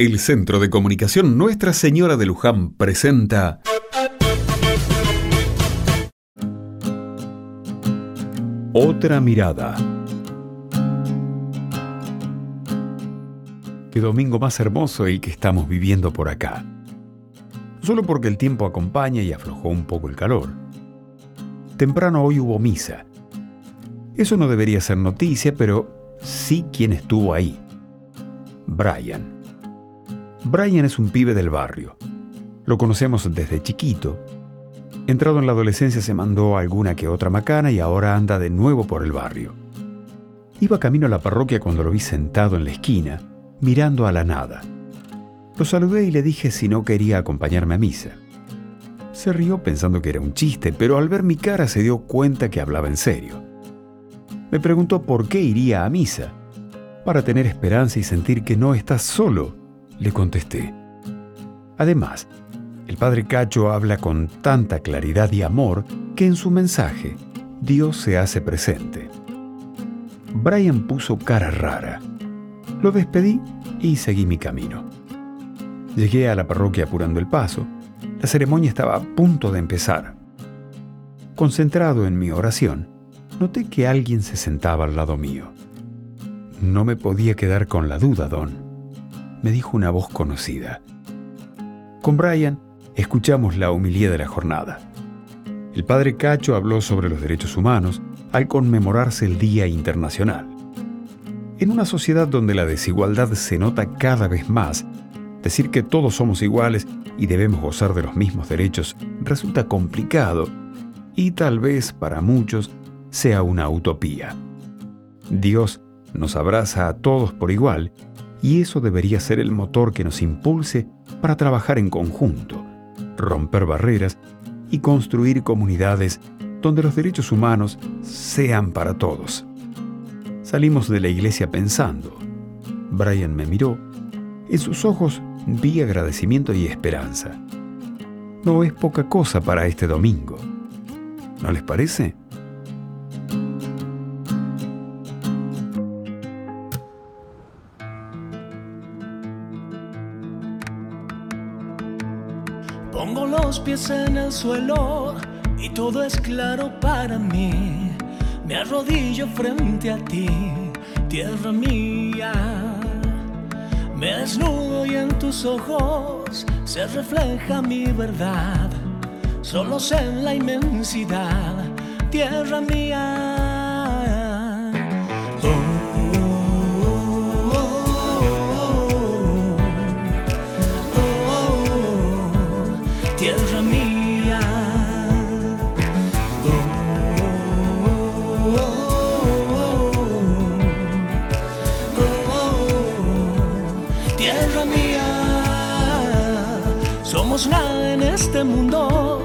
El Centro de Comunicación Nuestra Señora de Luján presenta Otra mirada. Qué domingo más hermoso el que estamos viviendo por acá. Solo porque el tiempo acompaña y aflojó un poco el calor. Temprano hoy hubo misa. Eso no debería ser noticia, pero sí quien estuvo ahí. Brian. Brian es un pibe del barrio. Lo conocemos desde chiquito. Entrado en la adolescencia se mandó alguna que otra macana y ahora anda de nuevo por el barrio. Iba camino a la parroquia cuando lo vi sentado en la esquina, mirando a la nada. Lo saludé y le dije si no quería acompañarme a misa. Se rió pensando que era un chiste, pero al ver mi cara se dio cuenta que hablaba en serio. Me preguntó por qué iría a misa. Para tener esperanza y sentir que no estás solo, le contesté. Además, el padre Cacho habla con tanta claridad y amor que en su mensaje Dios se hace presente. Brian puso cara rara. Lo despedí y seguí mi camino. Llegué a la parroquia apurando el paso. La ceremonia estaba a punto de empezar. Concentrado en mi oración, noté que alguien se sentaba al lado mío. No me podía quedar con la duda, Don me dijo una voz conocida. Con Brian escuchamos la humildad de la jornada. El padre Cacho habló sobre los derechos humanos al conmemorarse el Día Internacional. En una sociedad donde la desigualdad se nota cada vez más, decir que todos somos iguales y debemos gozar de los mismos derechos resulta complicado y tal vez para muchos sea una utopía. Dios nos abraza a todos por igual y eso debería ser el motor que nos impulse para trabajar en conjunto, romper barreras y construir comunidades donde los derechos humanos sean para todos. Salimos de la iglesia pensando. Brian me miró. En sus ojos vi agradecimiento y esperanza. No es poca cosa para este domingo. ¿No les parece? En el suelo y todo es claro para mí. Me arrodillo frente a ti, tierra mía. Me desnudo y en tus ojos se refleja mi verdad. Solo sé en la inmensidad, tierra mía. Nada en este mundo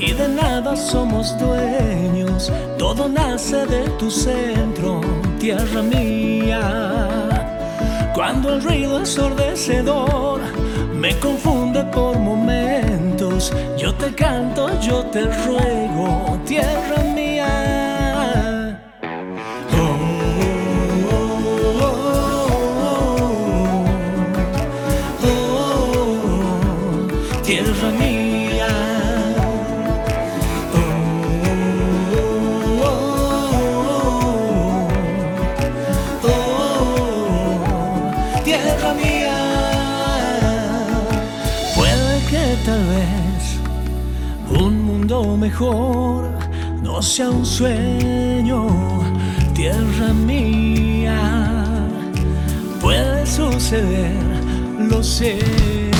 y de nada somos dueños. Todo nace de tu centro, tierra mía. Cuando el ruido ensordecedor me confunde por momentos, yo te canto, yo te ruego, tierra mía. Tierra mía. Oh, oh, oh, tierra mía. Puede que tal vez un mundo mejor no sea un sueño, tierra mía. Puede suceder, lo sé.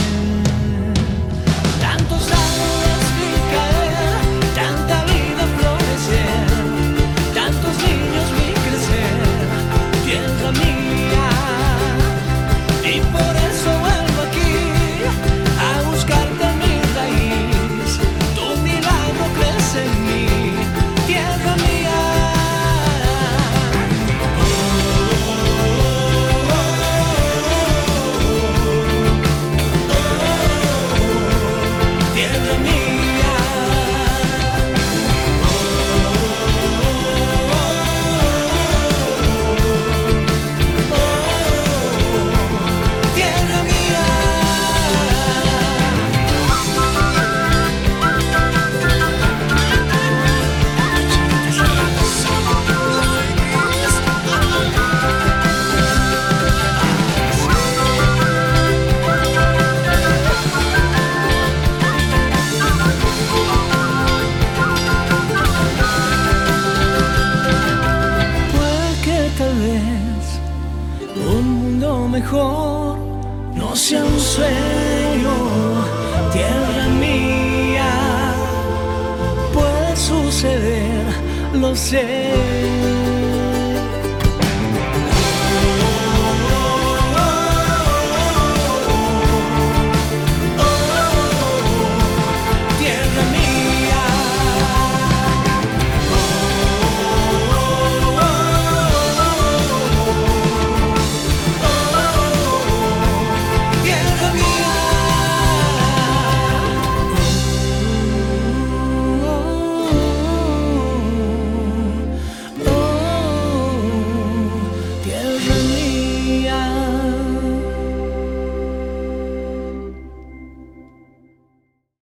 no sea un sueño, tierra mía, puede suceder, lo sé.